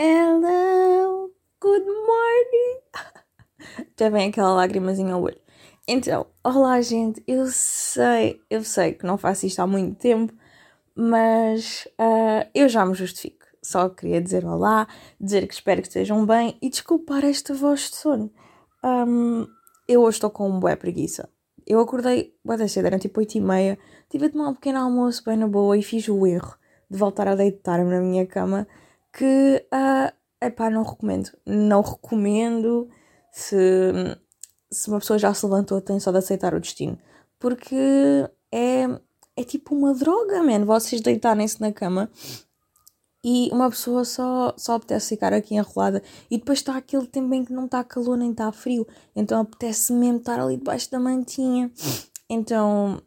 Hello, good morning. Já vem aquela lágrimazinha ao olho. Então, olá gente, eu sei, eu sei que não faço isto há muito tempo, mas uh, eu já me justifico. Só queria dizer olá, dizer que espero que estejam bem e desculpar esta voz de sono. Um, eu hoje estou com uma boa preguiça. Eu acordei boa cedo, eram tipo 8 e meia, tive a tomar um pequeno almoço bem na boa e fiz o erro de voltar a deitar-me na minha cama que, uh, epá, não recomendo. Não recomendo se se uma pessoa já se levantou, tem só de aceitar o destino. Porque é, é tipo uma droga, man. Vocês deitarem-se na cama e uma pessoa só, só apetece ficar aqui enrolada. E depois está aquele tempo em que não está calor nem está frio. Então apetece mesmo estar ali debaixo da mantinha. Então,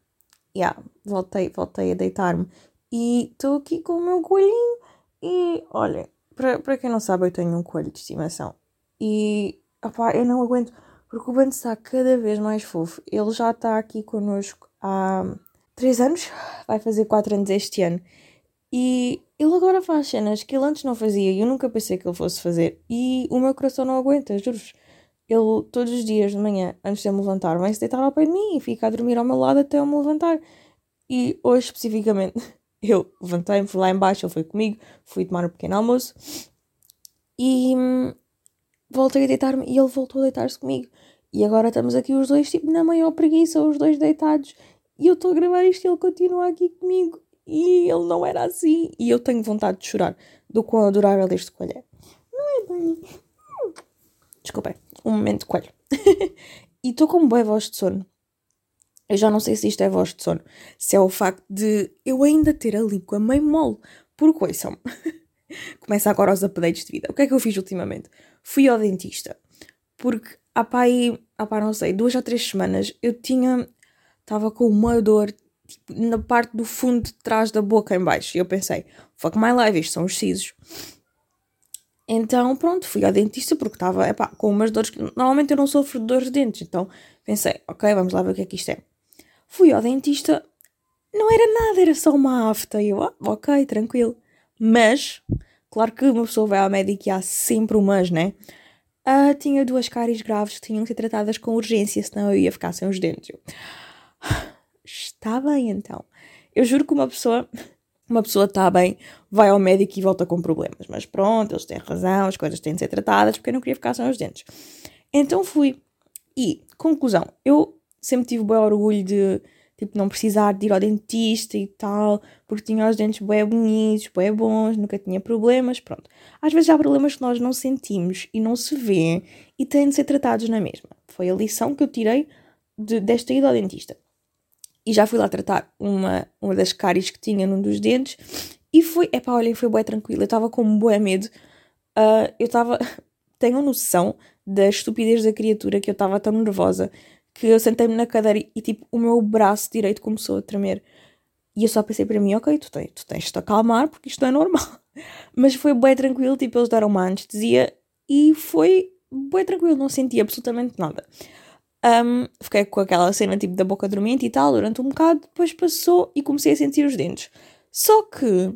yeah, voltei, voltei a deitar-me. E estou aqui com o meu coelhinho. E olha, para quem não sabe, eu tenho um coelho de estimação. E opá, eu não aguento porque o Bando está cada vez mais fofo. Ele já está aqui connosco há 3 anos, vai fazer 4 anos este ano. E ele agora faz cenas que ele antes não fazia e eu nunca pensei que ele fosse fazer. E o meu coração não aguenta, juro-vos. Ele, todos os dias de manhã, antes de eu me levantar, vai se deitar ao pé de mim e fica a dormir ao meu lado até eu me levantar. E hoje, especificamente, eu levantei-me, fui lá embaixo, ele foi comigo, fui tomar um pequeno almoço. E hum, voltei a deitar-me e ele voltou a deitar-se comigo. E agora estamos aqui os dois, tipo, na maior preguiça, os dois deitados. E eu estou a gravar isto e ele continua aqui comigo. E ele não era assim. E eu tenho vontade de chorar do quão adorável este coelho é. Não é, Bunny? Desculpem, um momento de coelho. e estou com boa voz de sono. Eu já não sei se isto é voz de sono. Se é o facto de eu ainda ter a língua meio mole. Porque, ouçam Começa agora os updates de vida. O que é que eu fiz ultimamente? Fui ao dentista. Porque há pá aí, há pá, não sei, duas ou três semanas eu tinha, estava com uma dor tipo, na parte do fundo de trás da boca em baixo. E eu pensei, fuck my life, isto são os sisos. Então, pronto, fui ao dentista porque estava, com umas dores que normalmente eu não sofro de dores de dentes. Então, pensei, ok, vamos lá ver o que é que isto é. Fui ao dentista, não era nada, era só uma afta. E eu, ah, ok, tranquilo. Mas, claro que uma pessoa vai ao médico e há sempre um mas, né? Uh, tinha duas cáries graves que tinham que ser tratadas com urgência, senão eu ia ficar sem os dentes. Eu... Está bem então. Eu juro que uma pessoa, uma pessoa está bem, vai ao médico e volta com problemas. Mas pronto, eles têm razão, as coisas têm de ser tratadas porque eu não queria ficar sem os dentes. Então fui. E, conclusão, eu sempre tive bem orgulho de tipo, não precisar de ir ao dentista e tal, porque tinha os dentes bem bonitos, bem bons, nunca tinha problemas, pronto. Às vezes há problemas que nós não sentimos e não se vê e têm de ser tratados na mesma. Foi a lição que eu tirei de, desta ida ao dentista. E já fui lá tratar uma, uma das cáries que tinha num dos dentes e foi, epá, olhem, foi bem tranquilo, eu estava com bom medo. Uh, eu estava, tenho noção da estupidez da criatura que eu estava tão nervosa que eu sentei-me na cadeira e, tipo, o meu braço direito começou a tremer. E eu só pensei para mim, ok, tu tens, tu tens de te acalmar porque isto é normal. Mas foi bem tranquilo, tipo, eles deram uma anestesia e foi bem tranquilo, não senti absolutamente nada. Um, fiquei com aquela cena tipo da boca dormente e tal durante um bocado, depois passou e comecei a sentir os dentes. Só que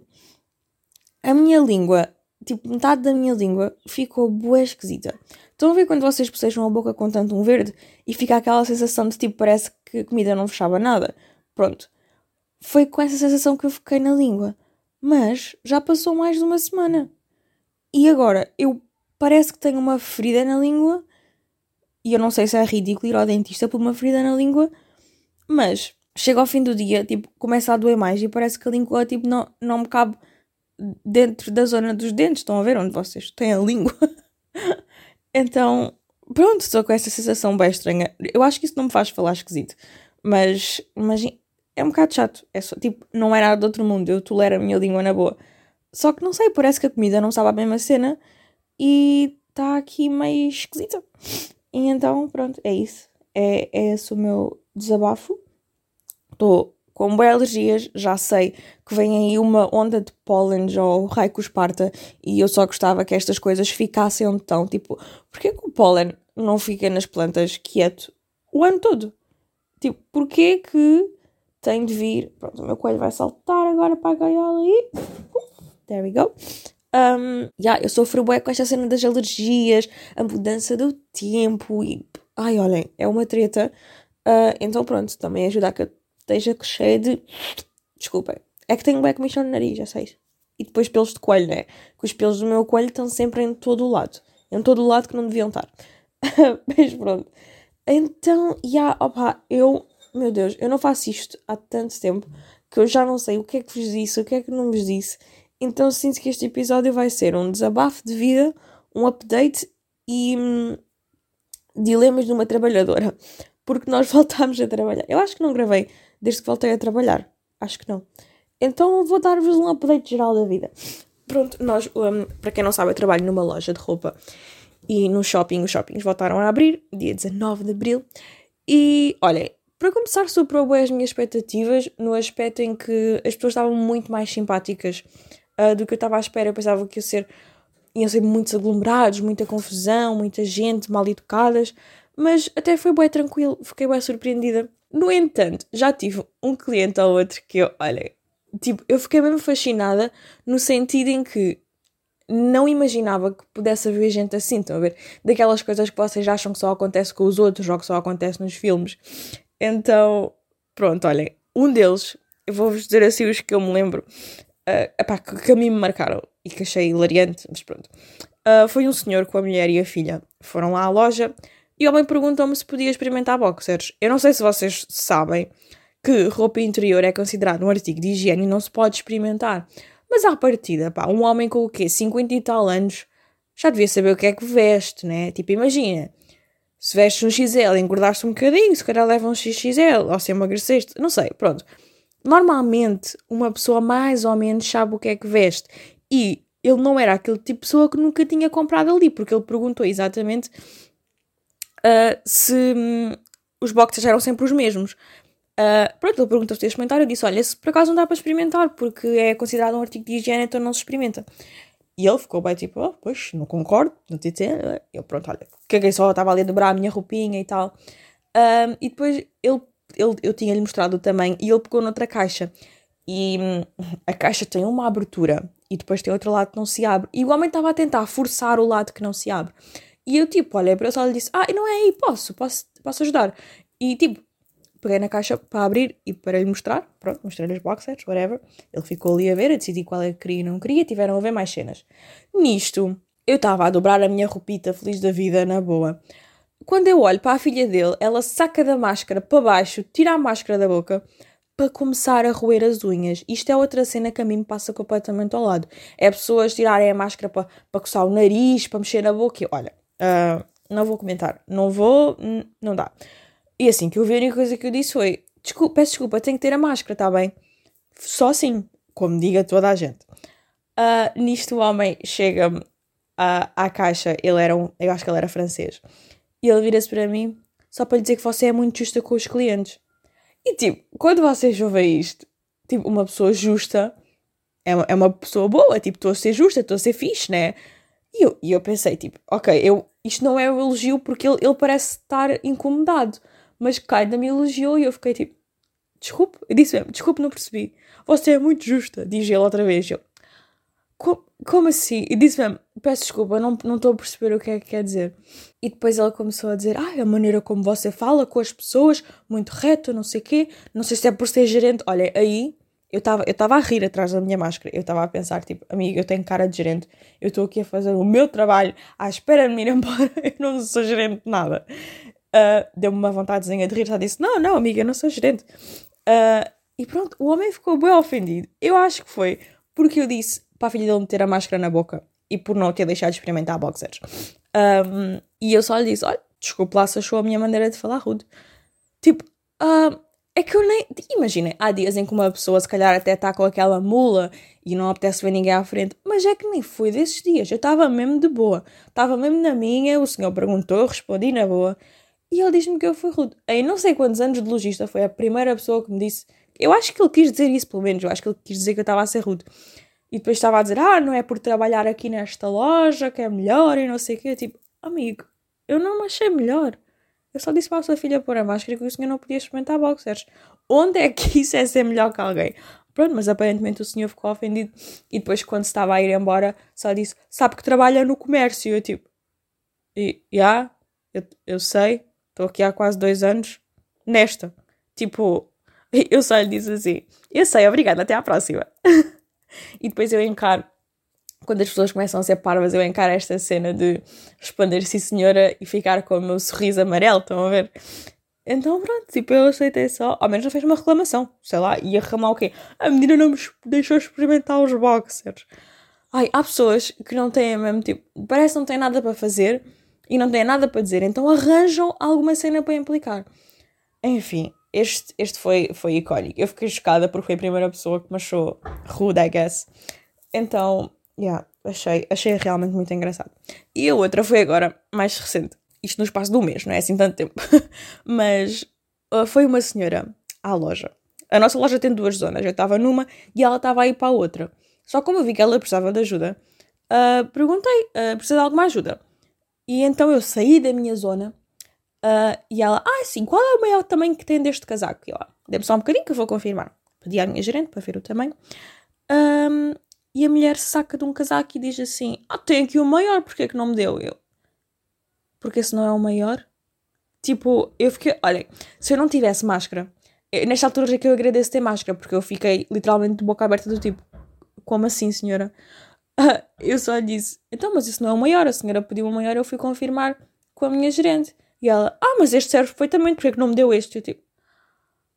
a minha língua, tipo, metade da minha língua ficou boa esquisita. Estão a ver quando vocês bocejam a boca com tanto um verde e fica aquela sensação de tipo, parece que a comida não fechava nada? Pronto. Foi com essa sensação que eu fiquei na língua. Mas já passou mais de uma semana. E agora, eu parece que tenho uma ferida na língua. E eu não sei se é ridículo ir ao dentista por uma ferida na língua. Mas chega ao fim do dia, tipo, começa a doer mais e parece que a língua, tipo, não, não me cabe dentro da zona dos dentes. Estão a ver onde vocês têm a língua? Então, pronto, estou com essa sensação bem estranha. Eu acho que isso não me faz falar esquisito, mas, mas é um bocado chato. É só, tipo, não era de outro mundo, eu tolero a minha língua na boa. Só que não sei, parece que a comida não sabe a mesma cena e está aqui meio esquisita. E então, pronto, é isso. É, é esse o meu desabafo. Estou com boas alergias, já sei que vem aí uma onda de pólen ou raico esparta e eu só gostava que estas coisas ficassem onde estão. Tipo, porquê que o pólen não fica nas plantas quieto o ano todo? Tipo, porquê que tem de vir... Pronto, o meu coelho vai saltar agora para a gaiola e... There we go. Um, yeah, eu sofro bué com esta cena das alergias, a mudança do tempo e. Ai, olhem, é uma treta. Uh, então pronto, também ajuda a que eu esteja cheia de. Desculpem. É que tenho bué comissão no nariz, já sei. E depois pelos de coelho, né? Que os pelos do meu coelho estão sempre em todo o lado. Em todo o lado que não deviam estar. Mas pronto. Então, já, opa, eu. Meu Deus, eu não faço isto há tanto tempo que eu já não sei o que é que vos disse, o que é que não vos disse. Então sinto que este episódio vai ser um desabafo de vida, um update e hum, dilemas de uma trabalhadora. Porque nós voltámos a trabalhar. Eu acho que não gravei desde que voltei a trabalhar. Acho que não. Então vou dar-vos um update geral da vida. Pronto, nós, um, para quem não sabe, eu trabalho numa loja de roupa e no shopping, os shoppings voltaram a abrir, dia 19 de abril. E olhem, para começar, superou as minhas expectativas no aspecto em que as pessoas estavam muito mais simpáticas uh, do que eu estava à espera. Eu pensava que ia ser, iam ser muitos aglomerados, muita confusão, muita gente, mal educadas, mas até foi bem tranquilo, fiquei bem surpreendida. No entanto, já tive um cliente ou outro que eu, olha, tipo, eu fiquei mesmo fascinada no sentido em que não imaginava que pudesse haver gente assim, estão a ver? Daquelas coisas que vocês acham que só acontece com os outros ou que só acontece nos filmes. Então, pronto, olhem, um deles, eu vou-vos dizer assim os que eu me lembro, uh, epá, que, que a mim me marcaram e que achei hilariante, mas pronto. Uh, foi um senhor com a mulher e a filha. Foram lá à loja e o homem perguntou-me se podia experimentar boxers. Eu não sei se vocês sabem que roupa interior é considerado um artigo de higiene e não se pode experimentar. Mas à partida, pá, um homem com o quê? 50 e tal anos já devia saber o que é que veste, né? Tipo, imagina, se vestes um XL, engordaste um bocadinho, se calhar leva um XXL, ou se emagreceste, não sei, pronto. Normalmente, uma pessoa mais ou menos sabe o que é que veste. E ele não era aquele tipo de pessoa que nunca tinha comprado ali, porque ele perguntou exatamente uh, se um, os boxers eram sempre os mesmos. Uh, pronto, ele perguntou se experimentar. Eu disse: Olha, se por acaso não dá para experimentar, porque é considerado um artigo de higiene, então não se experimenta. E ele ficou bem tipo, oh, pois, não concordo, não te dizer. Eu, pronto, olha, caguei só, estava ali a dobrar a minha roupinha e tal. Um, e depois ele, ele, eu tinha-lhe mostrado também e ele pegou noutra caixa. E hum, a caixa tem uma abertura e depois tem outro lado que não se abre. E o homem estava a tentar forçar o lado que não se abre. E eu, tipo, olhei para ele e disse: Ah, não é aí, posso, posso, posso ajudar. E, tipo, peguei na caixa para abrir e para lhe mostrar. Pronto, mostrei-lhe os boxers, whatever. Ele ficou ali a ver, a decidir qual é que queria e não queria. Tiveram a ver mais cenas. Nisto, eu estava a dobrar a minha roupita feliz da vida, na boa. Quando eu olho para a filha dele, ela saca da máscara para baixo, tira a máscara da boca para começar a roer as unhas. Isto é outra cena que a mim me passa completamente ao lado. É pessoas tirarem a máscara para, para coçar o nariz, para mexer na boca. E, olha, uh, não vou comentar. Não vou, não dá. E assim que eu vi, a única coisa que eu disse foi: desculpa, peço desculpa, tenho que ter a máscara, está bem? Só assim, como diga toda a gente. Uh, nisto o homem chega-me uh, à caixa, ele era um, eu acho que ele era francês, e ele vira-se para mim só para lhe dizer que você é muito justa com os clientes. E tipo, quando vocês ouvem isto, tipo, uma pessoa justa é uma, é uma pessoa boa, tipo, estou a ser justa, estou a ser fixe, né? E eu, e eu pensei, tipo, ok, eu, isto não é um elogio porque ele, ele parece estar incomodado mas Kaida me elogiou e eu fiquei tipo, desculpe, eu disse mesmo, desculpe, não percebi. Você é muito justa, diz ele outra vez. Eu, como, como assim? E disse mesmo, peço desculpa, não estou a perceber o que é que quer dizer. E depois ela começou a dizer, ah, a maneira como você fala com as pessoas, muito reta, não sei o quê, não sei se é por ser gerente. Olha, aí eu estava eu tava a rir atrás da minha máscara. Eu estava a pensar, tipo, amiga, eu tenho cara de gerente, eu estou aqui a fazer o meu trabalho à espera de me ir embora, eu não sou gerente de nada uh, deu-me uma vontadezinha de rir, já disse, não, não, amiga, eu não sou gerente. Uh, e pronto, o homem ficou bem ofendido. Eu acho que foi porque eu disse para a filha dele meter a máscara na boca e por não ter deixado de experimentar boxers. Um, e eu só lhe disse, olha, desculpe lá se achou a minha maneira de falar rude. Tipo, uh, é que eu nem. Imaginem, há dias em que uma pessoa se calhar até está com aquela mula e não apetece ver ninguém à frente, mas é que nem foi desses dias. Eu estava mesmo de boa, estava mesmo na minha. O senhor perguntou, eu respondi na boa. E ele diz-me que eu fui rude. Em não sei quantos anos de logista foi a primeira pessoa que me disse. Eu acho que ele quis dizer isso, pelo menos. Eu acho que ele quis dizer que eu estava a ser rude. E depois estava a dizer: Ah, não é por trabalhar aqui nesta loja que é melhor e não sei o quê. Tipo, amigo, eu não me achei melhor. Eu só disse para a sua filha pôr a máscara que o senhor não podia experimentar boxers. Onde é que isso é ser melhor que alguém? Pronto, mas aparentemente o senhor ficou ofendido e depois, quando estava a ir embora, só disse: Sabe que trabalha no comércio? Eu, tipo, e, já, eu, eu sei, estou aqui há quase dois anos, nesta. Tipo, eu só lhe disse assim: Eu sei, obrigada, até à próxima. e depois eu encaro, quando as pessoas começam a ser parvas, eu encaro esta cena de responder sim senhora e ficar com o meu sorriso amarelo, estão a ver? Então pronto, tipo, eu aceitei só, ao menos não fez uma reclamação, sei lá, ia reclamar o quê? A menina não me deixou experimentar os boxers. Ai, há pessoas que não têm mesmo, tipo, parece que não têm nada para fazer e não têm nada para dizer, então arranjam alguma cena para implicar. Enfim, este, este foi, foi icónico. Eu fiquei chocada porque foi a primeira pessoa que me achou rude, I guess. Então, yeah, achei, achei realmente muito engraçado. E a outra foi agora, mais recente. Isto no espaço um mês, não é assim tanto tempo. Mas uh, foi uma senhora à loja. A nossa loja tem duas zonas. Eu estava numa e ela estava a ir para a outra. Só como eu vi que ela precisava de ajuda, uh, perguntei: uh, precisa de alguma ajuda? E então eu saí da minha zona Uh, e ela, ah, sim, qual é o maior tamanho que tem deste casaco? E ela, dê-me só um bocadinho que eu vou confirmar. Pedi à minha gerente para ver o tamanho. Um, e a mulher saca de um casaco e diz assim: Ah, tem aqui o maior, porque é que não me deu? Eu, porque esse não é o maior? Tipo, eu fiquei, olhem, se eu não tivesse máscara, eu, nesta altura já que eu agradeço ter máscara, porque eu fiquei literalmente de boca aberta do tipo: Como assim, senhora? Eu só disse: Então, mas isso não é o maior. A senhora pediu o maior, eu fui confirmar com a minha gerente. E ela, ah, mas este serve perfeitamente, porque é que não me deu este? Eu tipo,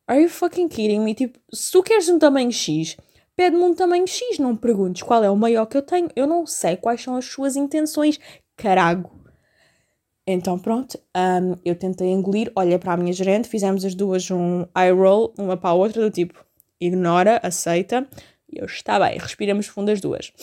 are you fucking kidding me? Tipo, se tu queres um tamanho X, pede-me um tamanho X, não me perguntes qual é o maior que eu tenho. Eu não sei quais são as suas intenções, carago. Então pronto, um, eu tentei engolir, olhei para a minha gerente, fizemos as duas um eye roll, uma para a outra, do tipo, ignora, aceita, e eu, está bem, respiramos fundo as duas.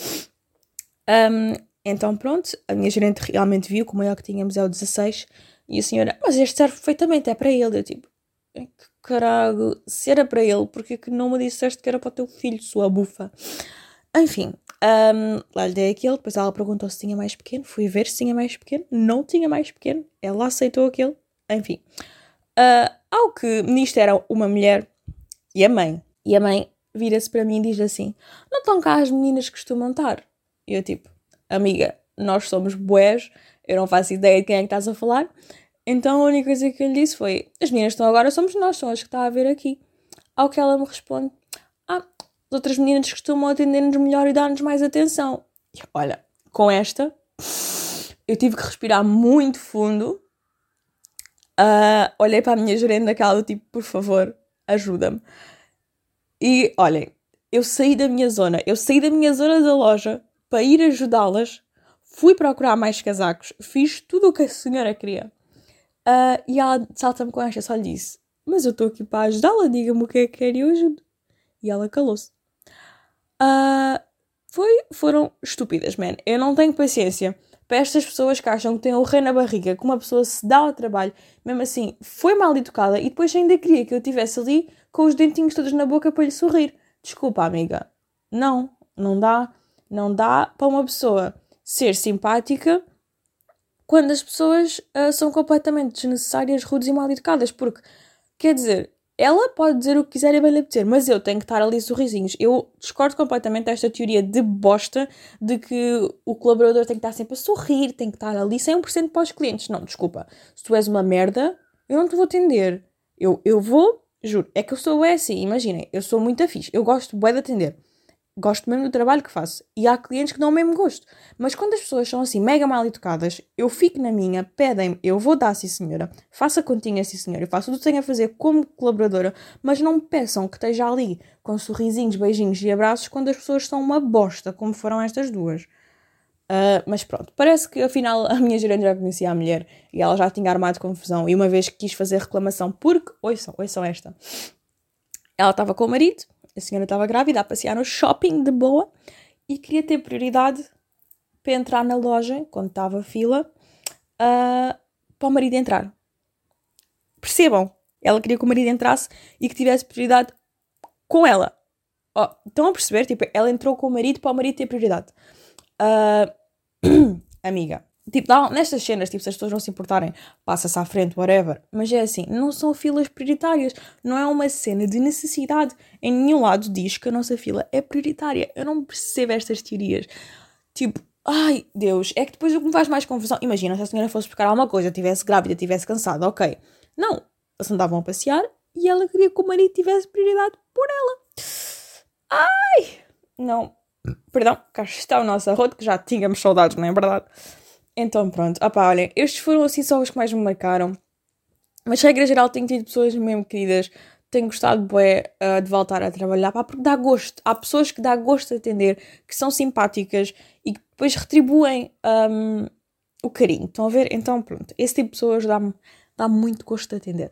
Um, então pronto, a minha gerente realmente viu que o maior que tínhamos é o 16, e a senhora, mas este serve perfeitamente, é para ele. Eu tipo, que caralho, se era para ele, porque é que não me disseste que era para o teu filho, sua bufa? Enfim, um, lá lhe dei aquele, depois ela perguntou se tinha mais pequeno, fui ver se tinha mais pequeno, não tinha mais pequeno, ela aceitou aquele, enfim. Uh, ao que nisto era uma mulher e a mãe, e a mãe vira-se para mim e diz assim: Não estão cá as meninas que costumam estar? E eu tipo, amiga, nós somos boés, eu não faço ideia de quem é que estás a falar. Então a única coisa que eu lhe disse foi: As meninas estão agora, somos nós, são as que está a ver aqui. Ao que ela me responde: Ah, as outras meninas costumam atender-nos melhor e dar-nos mais atenção. E, olha, com esta, eu tive que respirar muito fundo. Uh, olhei para a minha gerente daquela do tipo: Por favor, ajuda-me. E olhem, eu saí da minha zona, eu saí da minha zona da loja para ir ajudá-las Fui procurar mais casacos, fiz tudo o que a senhora queria. Uh, e ela salta-me com esta, só lhe disse: Mas eu estou aqui para ajudá-la, diga-me o que é que quer e eu ajudo. E ela calou-se. Uh, foi, foram estúpidas, man. Eu não tenho paciência para estas pessoas que acham que têm o rei na barriga, que uma pessoa se dá ao trabalho, mesmo assim, foi mal educada e depois ainda queria que eu estivesse ali com os dentinhos todos na boca para lhe sorrir. Desculpa, amiga. Não, não dá. Não dá para uma pessoa ser simpática quando as pessoas uh, são completamente desnecessárias, rudes e mal educadas. Porque, quer dizer, ela pode dizer o que quiser e bem lhe apetecer, mas eu tenho que estar ali sorrisinhos. Eu discordo completamente desta teoria de bosta de que o colaborador tem que estar sempre a sorrir, tem que estar ali 100% para os clientes. Não, desculpa. Se tu és uma merda, eu não te vou atender. Eu, eu vou, juro, é que eu sou é assim, imaginem, eu sou muito afixo, eu gosto bem de atender gosto mesmo do trabalho que faço. E há clientes que não mesmo gosto. Mas quando as pessoas são assim mega mal educadas, eu fico na minha, pedem-me, eu vou dar, sim senhora, faça continha, sim senhora, eu faço tudo que tenho a fazer como colaboradora, mas não peçam que esteja ali com sorrisinhos, beijinhos e abraços quando as pessoas são uma bosta, como foram estas duas. Uh, mas pronto, parece que afinal a minha gerente já conhecia a mulher e ela já tinha armado confusão. E uma vez quis fazer reclamação, porque, ouçam, ouçam esta, ela estava com o marido a senhora estava grávida, a passear no shopping de boa e queria ter prioridade para entrar na loja, quando estava fila, uh, para o marido entrar. Percebam? Ela queria que o marido entrasse e que tivesse prioridade com ela. Oh, estão a perceber? Tipo, ela entrou com o marido para o marido ter prioridade. Uh, amiga, Tipo, nestas cenas, tipo, se as pessoas não se importarem, passa-se à frente, whatever. Mas é assim, não são filas prioritárias. Não é uma cena de necessidade. Em nenhum lado diz que a nossa fila é prioritária. Eu não percebo estas teorias. Tipo, ai, Deus, é que depois o que me faz mais confusão. Imagina se a senhora fosse buscar alguma coisa, estivesse grávida, estivesse cansada, ok. Não, eles andavam a passear e ela queria que o marido tivesse prioridade por ela. Ai! Não, perdão, cá está o nosso arroto, que já tínhamos saudades, não é verdade? Então pronto, opá, olhem, estes foram assim só os que mais me marcaram. Mas, regra geral, tenho tido pessoas mesmo queridas. Tenho gostado bué, uh, de voltar a trabalhar, pá, porque dá gosto. Há pessoas que dá gosto de atender, que são simpáticas e que depois retribuem um, o carinho. Estão a ver? Então, pronto, esse tipo de pessoas dá-me dá muito gosto de atender.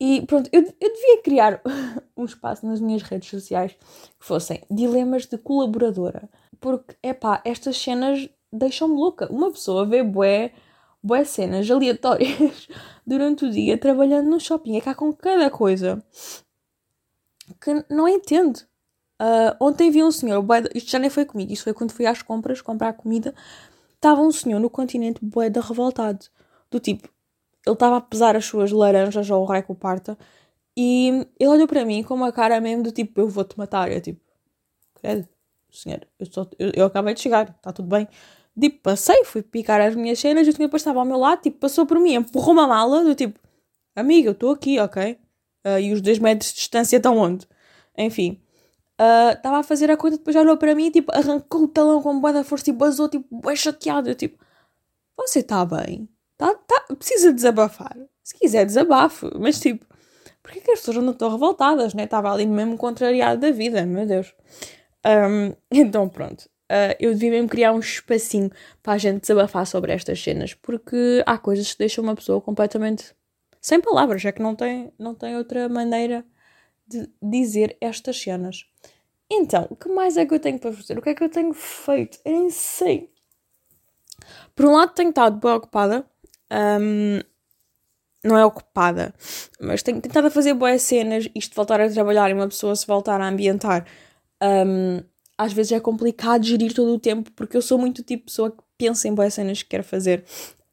E pronto, eu, eu devia criar um espaço nas minhas redes sociais que fossem dilemas de colaboradora. Porque, é pá, estas cenas deixam-me louca. Uma pessoa vê bué, bué cenas aleatórias durante o dia trabalhando no shopping. É cá com cada coisa que não entendo. Uh, ontem vi um senhor, bué, isto já nem foi comigo, isto foi quando fui às compras comprar comida. Estava um senhor no continente bué da revoltado. Do tipo, ele estava a pesar as suas laranjas ou o raio parta e ele olhou para mim com uma cara mesmo do tipo, eu vou-te matar. Eu tipo, credo, senhor, eu, só, eu, eu acabei de chegar, está tudo bem. Tipo, passei, fui picar as minhas cenas e o senhor depois estava ao meu lado, tipo, passou por mim, empurrou uma mala, do tipo, amiga, eu estou aqui, ok? Uh, e os dois metros de distância estão onde? Enfim. Ah, estava uh, a fazer a conta, depois olhou para mim, tipo, arrancou o talão com boa da força e basou, tipo, bem chateado. Eu, tipo, você está bem? Tá, tá, precisa desabafar. Se quiser, desabafe. Mas, tipo, porquê que as pessoas não estão revoltadas, né? Estava ali mesmo contrariado da vida, meu Deus. Um, então, pronto. Uh, eu devia mesmo criar um espacinho para a gente desabafar sobre estas cenas, porque há coisas que deixam uma pessoa completamente sem palavras, é que não tem, não tem outra maneira de dizer estas cenas. Então, o que mais é que eu tenho para fazer? O que é que eu tenho feito? Eu nem sei. Por um lado, tenho estado bem ocupada. Um, não é ocupada, mas tenho tentado fazer boas cenas. Isto de voltar a trabalhar e uma pessoa se voltar a ambientar. Um, às vezes é complicado gerir todo o tempo porque eu sou muito tipo de pessoa que pensa em boas cenas que quer fazer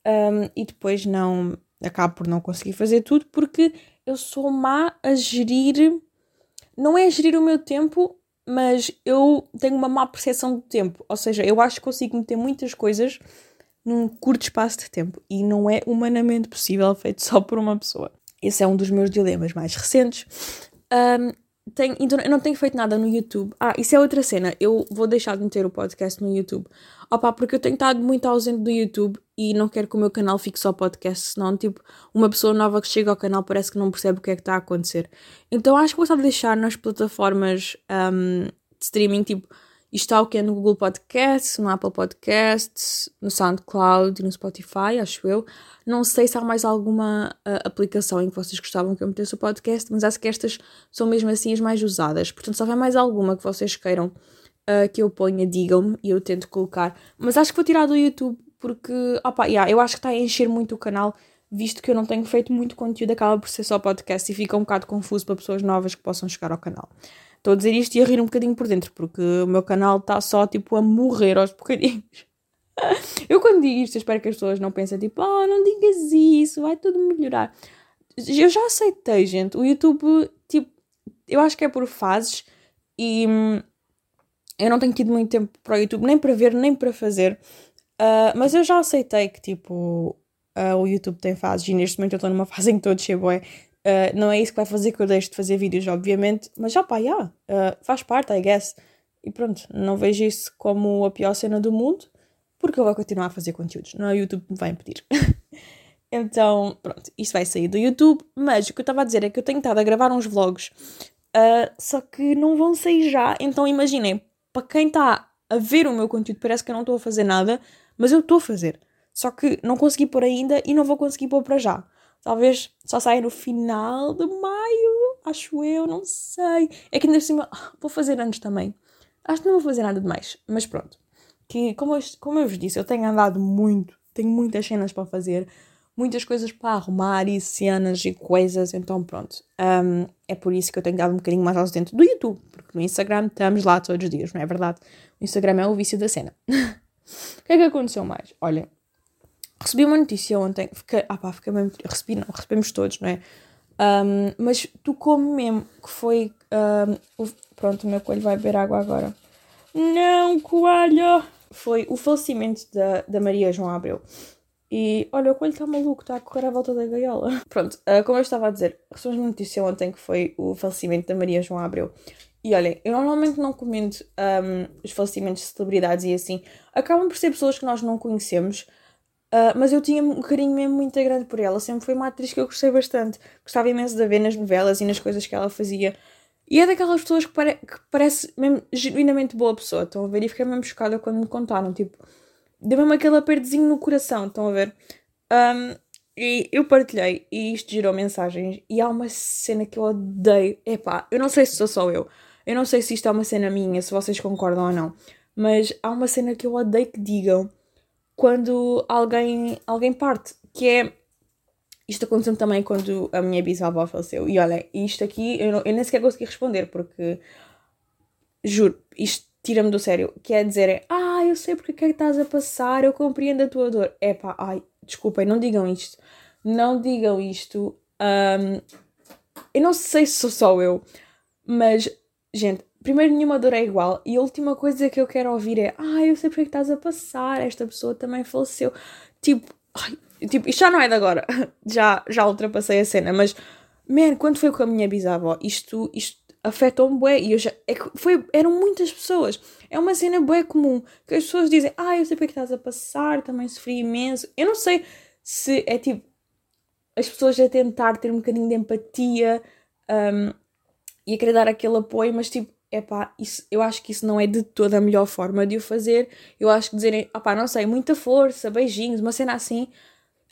um, e depois não acabo por não conseguir fazer tudo porque eu sou má a gerir não é gerir o meu tempo mas eu tenho uma má percepção do tempo ou seja, eu acho que consigo meter muitas coisas num curto espaço de tempo e não é humanamente possível feito só por uma pessoa. Esse é um dos meus dilemas mais recentes. Um, tenho, então, eu não tenho feito nada no YouTube. Ah, isso é outra cena. Eu vou deixar de meter o podcast no YouTube. Opa, porque eu tenho estado muito ausente do YouTube e não quero que o meu canal fique só podcast, senão, tipo, uma pessoa nova que chega ao canal parece que não percebe o que é que está a acontecer. Então acho que vou só deixar nas plataformas um, de streaming, tipo, está o que é no Google Podcasts, no Apple Podcasts, no SoundCloud e no Spotify, acho eu. Não sei se há mais alguma uh, aplicação em que vocês gostavam que eu metesse o podcast, mas acho que estas são mesmo assim as mais usadas. Portanto, se houver mais alguma que vocês queiram uh, que eu ponha, digam-me e eu tento colocar. Mas acho que vou tirar do YouTube porque, opa, yeah, eu acho que está a encher muito o canal, visto que eu não tenho feito muito conteúdo, acaba por ser só podcast e fica um bocado confuso para pessoas novas que possam chegar ao canal. Estou a dizer isto e a rir um bocadinho por dentro, porque o meu canal está só tipo a morrer aos bocadinhos. eu quando digo isto, espero que as pessoas não pensem tipo, oh, não digas isso, vai tudo melhorar. Eu já aceitei, gente. O YouTube, tipo, eu acho que é por fases e hum, eu não tenho tido muito tempo para o YouTube, nem para ver, nem para fazer. Uh, mas eu já aceitei que, tipo, uh, o YouTube tem fases e neste momento eu estou numa fase em que estou a descer Uh, não é isso que vai fazer que eu deixe de fazer vídeos, obviamente, mas já pá, yeah, uh, faz parte, I guess. E pronto, não vejo isso como a pior cena do mundo, porque eu vou continuar a fazer conteúdos, não é o YouTube que me vai impedir. então, pronto, isso vai sair do YouTube, mas o que eu estava a dizer é que eu tenho estado a gravar uns vlogs, uh, só que não vão sair já, então imaginem, para quem está a ver o meu conteúdo, parece que eu não estou a fazer nada, mas eu estou a fazer. Só que não consegui pôr ainda e não vou conseguir pôr para já. Talvez só saia no final de maio, acho eu, não sei. É que ainda cima vou fazer anos também. Acho que não vou fazer nada demais, mas pronto. Que, como eu, como eu vos disse, eu tenho andado muito, tenho muitas cenas para fazer, muitas coisas para arrumar e cenas e coisas, então pronto. Um, é por isso que eu tenho dado um bocadinho mais ausente do YouTube, porque no Instagram estamos lá todos os dias, não é verdade? O Instagram é o vício da cena. o que é que aconteceu mais? Olha, recebi uma notícia ontem, fiquei, ah pá, fiquei mesmo, recebi não, recebemos todos, não é? Um, mas tu como mesmo que foi, um, pronto, o meu coelho vai beber água agora. Não, coelho! Foi o falecimento da, da Maria João Abreu. E olha, o coelho está maluco, está a correr à volta da gaiola. Pronto, uh, como eu estava a dizer, recebemos uma notícia ontem que foi o falecimento da Maria João Abreu. E olhem, eu normalmente não comento um, os falecimentos de celebridades e assim. Acabam por ser pessoas que nós não conhecemos. Uh, mas eu tinha um carinho mesmo muito grande por ela. Sempre foi uma atriz que eu gostei bastante. Gostava imenso de ver nas novelas e nas coisas que ela fazia. E é daquelas pessoas que, pare que parece mesmo genuinamente boa pessoa. Estão a ver? E fiquei mesmo chocada quando me contaram. Tipo, deu mesmo aquele apertozinho no coração. Estão a ver? Um, e eu partilhei e isto gerou mensagens. E há uma cena que eu odeio. Epá, eu não sei se sou só eu. Eu não sei se isto é uma cena minha, se vocês concordam ou não, mas há uma cena que eu odeio que digam quando alguém, alguém parte, que é. Isto aconteceu também quando a minha bisavó faleceu. E olha, isto aqui eu, não, eu nem sequer consegui responder porque. Juro, isto tira-me do sério. Quer dizer, é. Ah, eu sei porque é que estás a passar, eu compreendo a tua dor. É pá, ai, desculpem, não digam isto. Não digam isto. Um, eu não sei se sou só eu, mas Gente, primeiro nenhuma dor é igual e a última coisa que eu quero ouvir é Ah, eu sei porque é que estás a passar, esta pessoa também faleceu. Tipo, ai, tipo isto já não é de agora, já, já ultrapassei a cena, mas, man, quando foi com a minha bisavó, isto, isto afetou-me bué e eu já, é, foi, eram muitas pessoas. É uma cena bué comum, que as pessoas dizem Ah, eu sei porque é estás a passar, também sofri imenso. Eu não sei se é tipo as pessoas a tentar ter um bocadinho de empatia, um, e a querer dar aquele apoio, mas tipo, é pá, eu acho que isso não é de toda a melhor forma de o fazer. Eu acho que dizerem, opá, não sei, muita força, beijinhos, uma cena assim,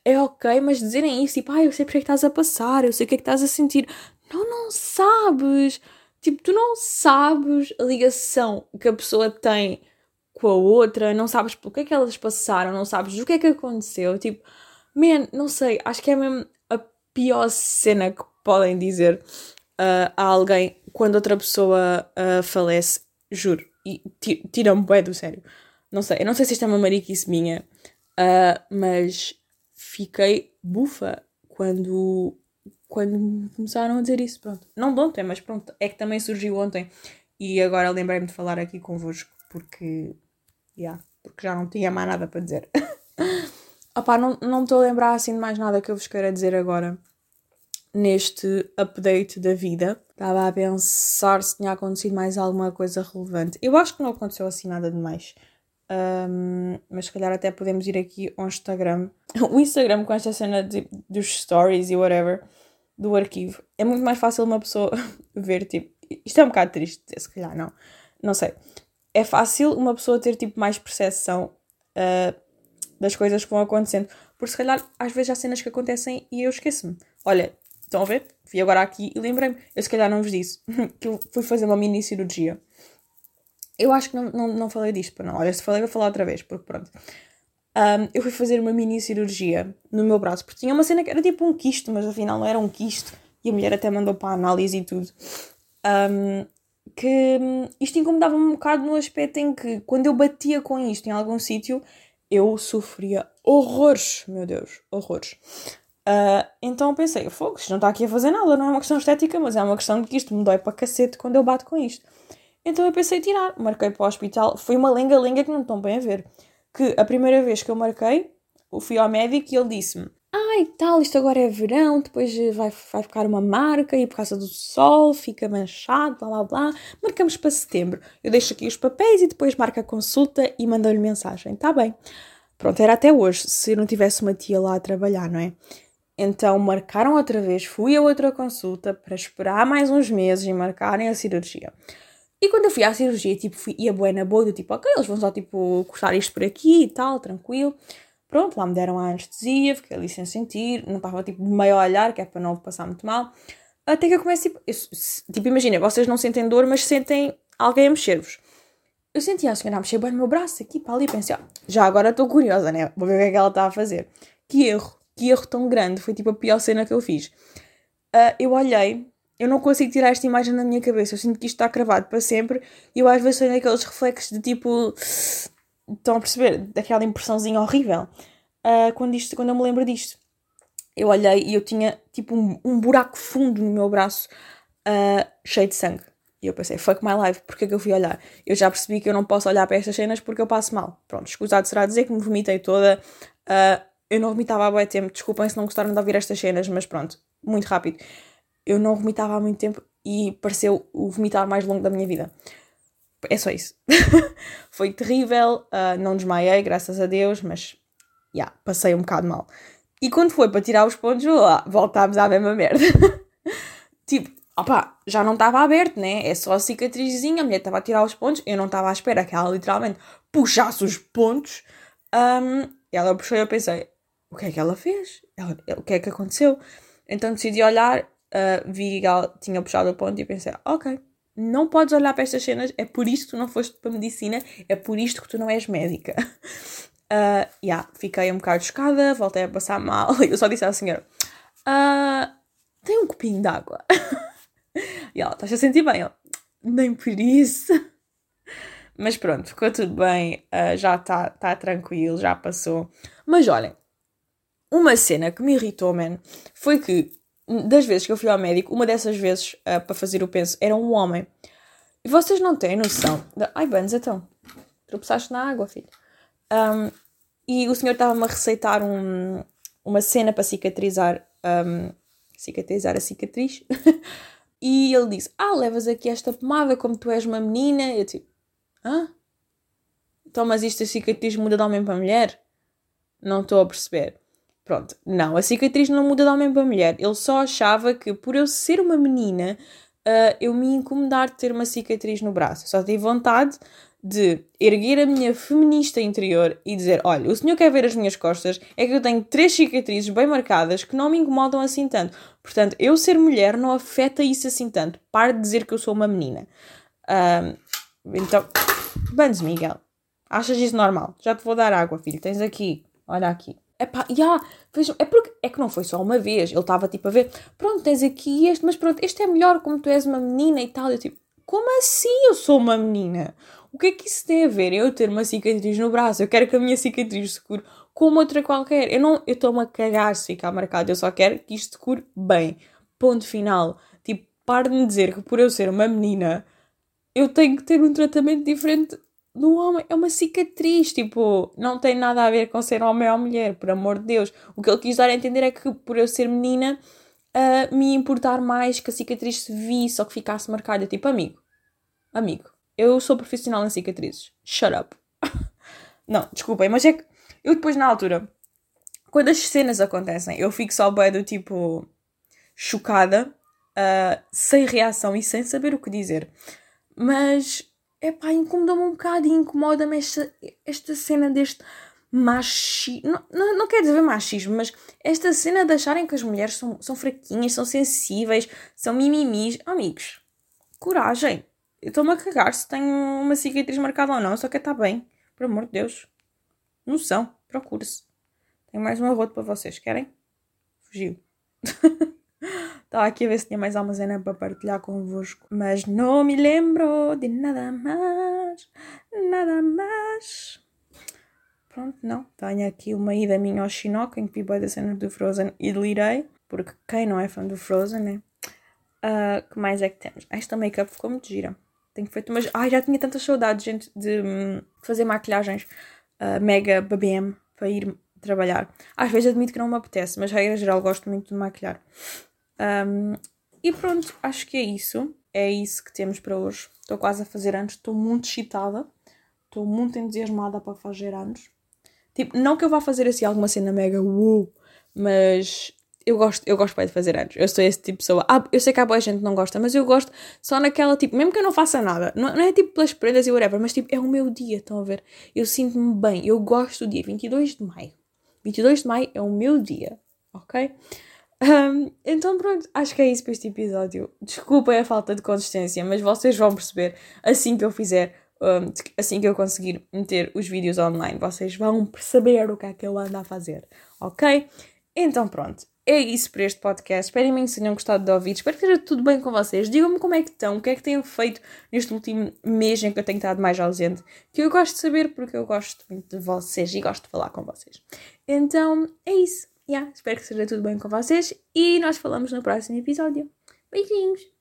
é ok, mas dizerem isso, tipo, ah, eu sei porque é que estás a passar, eu sei o que é que estás a sentir. Não, não sabes. Tipo, tu não sabes a ligação que a pessoa tem com a outra, não sabes porque é que elas passaram, não sabes o que é que aconteceu. Tipo, man, não sei, acho que é mesmo a pior cena que podem dizer uh, a alguém quando outra pessoa uh, falece, juro, e tira-me bem do sério. Não sei, eu não sei se isto é uma mariquice minha, uh, mas fiquei bufa quando, quando começaram a dizer isso. Pronto, não de ontem, mas pronto, é que também surgiu ontem e agora lembrei-me de falar aqui convosco porque, yeah, porque já não tinha mais nada para dizer. Opá, não estou a lembrar assim de mais nada que eu vos queira dizer agora neste update da vida. Estava a pensar se tinha acontecido mais alguma coisa relevante. Eu acho que não aconteceu assim nada de mais. Um, mas se calhar até podemos ir aqui ao Instagram. O Instagram com esta cena de, dos stories e whatever do arquivo. É muito mais fácil uma pessoa ver, tipo. Isto é um bocado triste, se calhar não. Não sei. É fácil uma pessoa ter tipo mais percepção uh, das coisas que vão acontecendo. Porque se calhar às vezes há cenas que acontecem e eu esqueço-me. Olha, Estão a ver? Fui agora aqui e lembrei-me. Eu se calhar não vos disse que eu fui fazer uma mini cirurgia. Eu acho que não, não, não falei disto, não. Olha, se falei, vou falar outra vez, porque pronto. Um, eu fui fazer uma mini cirurgia no meu braço, porque tinha uma cena que era tipo um quisto, mas afinal não era um quisto. E a mulher até mandou para a análise e tudo. Um, que isto incomodava-me um bocado no aspecto em que quando eu batia com isto em algum sítio, eu sofria horrores, meu Deus, horrores. Uh, então pensei, fogo, isto não está aqui a fazer nada, não é uma questão estética, mas é uma questão de que isto me dói para cacete quando eu bato com isto. Então eu pensei tirar, marquei para o hospital, foi uma lenga-lenga que não estão bem a ver. Que a primeira vez que eu marquei, eu fui ao médico e ele disse-me: Ai, tal, isto agora é verão, depois vai, vai ficar uma marca e por causa do sol fica manchado, blá blá blá. Marcamos para setembro. Eu deixo aqui os papéis e depois marco a consulta e mando-lhe mensagem. Está bem. Pronto, era até hoje, se eu não tivesse uma tia lá a trabalhar, não é? Então marcaram outra vez, fui a outra consulta para esperar mais uns meses e marcarem a cirurgia. E quando eu fui à cirurgia, tipo, fui, ia boa na boa, do tipo, ok, eles vão só, tipo, cortar isto por aqui e tal, tranquilo. Pronto, lá me deram a anestesia, fiquei ali sem sentir, não estava, tipo, meio a olhar, que é para não passar muito mal. Até que eu começo, tipo, eu, tipo, imagina, vocês não sentem dor, mas sentem alguém a mexer-vos. Eu sentia a senhora a mexer bem no meu braço, aqui para ali, pensei, ó, já agora estou curiosa, né? Vou ver o que é que ela está a fazer. Que erro que erro tão grande, foi tipo a pior cena que eu fiz. Uh, eu olhei, eu não consigo tirar esta imagem da minha cabeça, eu sinto que isto está cravado para sempre, e eu às vezes tenho aqueles reflexos de tipo. Estão a perceber? Daquela impressãozinha horrível. uh, quando, isto, quando eu me lembro disto. Eu olhei e eu tinha tipo um, um buraco fundo no meu braço uh, cheio de sangue. E eu pensei, fuck my life, porque é que eu fui olhar? Eu já percebi que eu não posso olhar para estas cenas porque eu passo mal. Pronto, escusado será dizer que me vomitei toda. Uh, eu não vomitava há muito tempo, desculpem se não gostaram de ouvir estas cenas, mas pronto, muito rápido. Eu não vomitava há muito tempo e pareceu o vomitar mais longo da minha vida. É só isso. Foi terrível, uh, não desmaiei, graças a Deus, mas já, yeah, passei um bocado mal. E quando foi para tirar os pontos, lá, voltámos à mesma merda. tipo, opá, já não estava aberto, né? É só a cicatrizinha, a mulher estava a tirar os pontos, eu não estava à espera que ela literalmente puxasse os pontos. Um, ela puxou e eu pensei, o que é que ela fez? Ela, o que é que aconteceu? Então decidi olhar, uh, vi que ela tinha puxado o ponto e pensei, ok, não podes olhar para estas cenas, é por isto que tu não foste para a medicina, é por isto que tu não és médica. Uh, yeah, fiquei um bocado chocada, voltei a passar mal. Eu só disse à senhora: uh, tem um copinho de água. e ela, estás a sentir bem? Eu, nem por isso. Mas pronto, ficou tudo bem, uh, já está tá tranquilo, já passou. Mas olhem, uma cena que me irritou, man, foi que das vezes que eu fui ao médico, uma dessas vezes uh, para fazer o penso era um homem. E vocês não têm noção. De... Ai, Bans, então. Tropeçaste na água, filho. Um, e o senhor estava-me a receitar um, uma cena para cicatrizar, um, cicatrizar a cicatriz. e ele disse: Ah, levas aqui esta pomada como tu és uma menina. Eu tipo: Hã? Então, mas isto a cicatriz muda de homem para mulher? Não estou a perceber. Pronto, não, a cicatriz não muda de homem para mulher. Ele só achava que por eu ser uma menina, uh, eu me incomodar de ter uma cicatriz no braço. só tive vontade de erguer a minha feminista interior e dizer: olha, o senhor quer ver as minhas costas, é que eu tenho três cicatrizes bem marcadas que não me incomodam assim tanto. Portanto, eu ser mulher não afeta isso assim tanto. Pare de dizer que eu sou uma menina. Um, então, Bandes, Miguel, achas isso normal? Já te vou dar água, filho. Tens aqui, olha aqui. Epá, yeah, vejam, é porque é que não foi só uma vez. Ele estava tipo a ver, pronto, tens aqui este, mas pronto, este é melhor como tu és uma menina e tal. Eu tipo, como assim eu sou uma menina? O que é que isso tem a ver? Eu ter uma cicatriz no braço, eu quero que a minha cicatriz se cure como outra qualquer. Eu não, eu estou-me a cagar se ficar marcado, eu só quero que isto se cure bem. Ponto final. Tipo, pare de me dizer que por eu ser uma menina, eu tenho que ter um tratamento diferente do homem. É uma cicatriz, tipo, não tem nada a ver com ser homem ou mulher, por amor de Deus. O que ele quis dar a entender é que por eu ser menina, uh, me importar mais que a cicatriz se visse ou que ficasse marcada. Tipo, amigo, amigo, eu sou profissional em cicatrizes. Shut up. não, desculpem, mas é que eu depois na altura, quando as cenas acontecem, eu fico só bem do tipo chocada, uh, sem reação e sem saber o que dizer. Mas, é pá, incomoda-me um bocado e incomoda-me esta, esta cena deste machismo. Não, não, não quer dizer machismo, mas esta cena de acharem que as mulheres são, são fraquinhas, são sensíveis, são mimimis. Amigos, coragem. Eu estou-me a cagar se tenho uma cicatriz marcada ou não, só quer estar bem. Por amor de Deus. Noção, procure-se. Tenho mais uma rota para vocês, querem? Fugiu. Estava aqui a ver se tinha mais alguma cena para partilhar convosco. Mas não me lembro de nada mais. Nada mais. Pronto, não. Tenho aqui uma ida minha ao Chinoca em que vi da cena do Frozen e delirei. Porque quem não é fã do Frozen, né? Uh, que mais é que temos? Esta make-up ficou muito gira. Tenho feito mas Ai, já tinha tantas saudades, gente, de hum, fazer maquilhagens uh, mega BBM para ir trabalhar. Às vezes admito que não me apetece, mas regra geral gosto muito de maquilhar. Um, e pronto, acho que é isso. É isso que temos para hoje. Estou quase a fazer anos, estou muito excitada. Estou muito entusiasmada para fazer anos. Tipo, não que eu vá fazer assim alguma cena mega wow, mas eu gosto, eu gosto bem de fazer anos. Eu sou esse tipo de pessoa. Ah, eu sei que há boa gente que não gosta, mas eu gosto só naquela tipo, mesmo que eu não faça nada, não, não é tipo pelas prendas e whatever, mas tipo, é o meu dia, estão a ver? Eu sinto-me bem, eu gosto do dia 22 de maio. 22 de maio é o meu dia, ok? Um, então pronto, acho que é isso para este episódio. Desculpem a falta de consistência, mas vocês vão perceber assim que eu fizer, um, assim que eu conseguir meter os vídeos online, vocês vão perceber o que é que eu ando a fazer, ok? Então pronto, é isso para este podcast. Espero imenso que tenham gostado de ouvir. Espero que esteja tudo bem com vocês. Digam-me como é que estão, o que é que têm feito neste último mês em que eu tenho estado mais ausente. Que eu gosto de saber porque eu gosto muito de vocês e gosto de falar com vocês. Então é isso yeah, espero que seja tudo bem com vocês e nós falamos no próximo episódio. Beijinhos!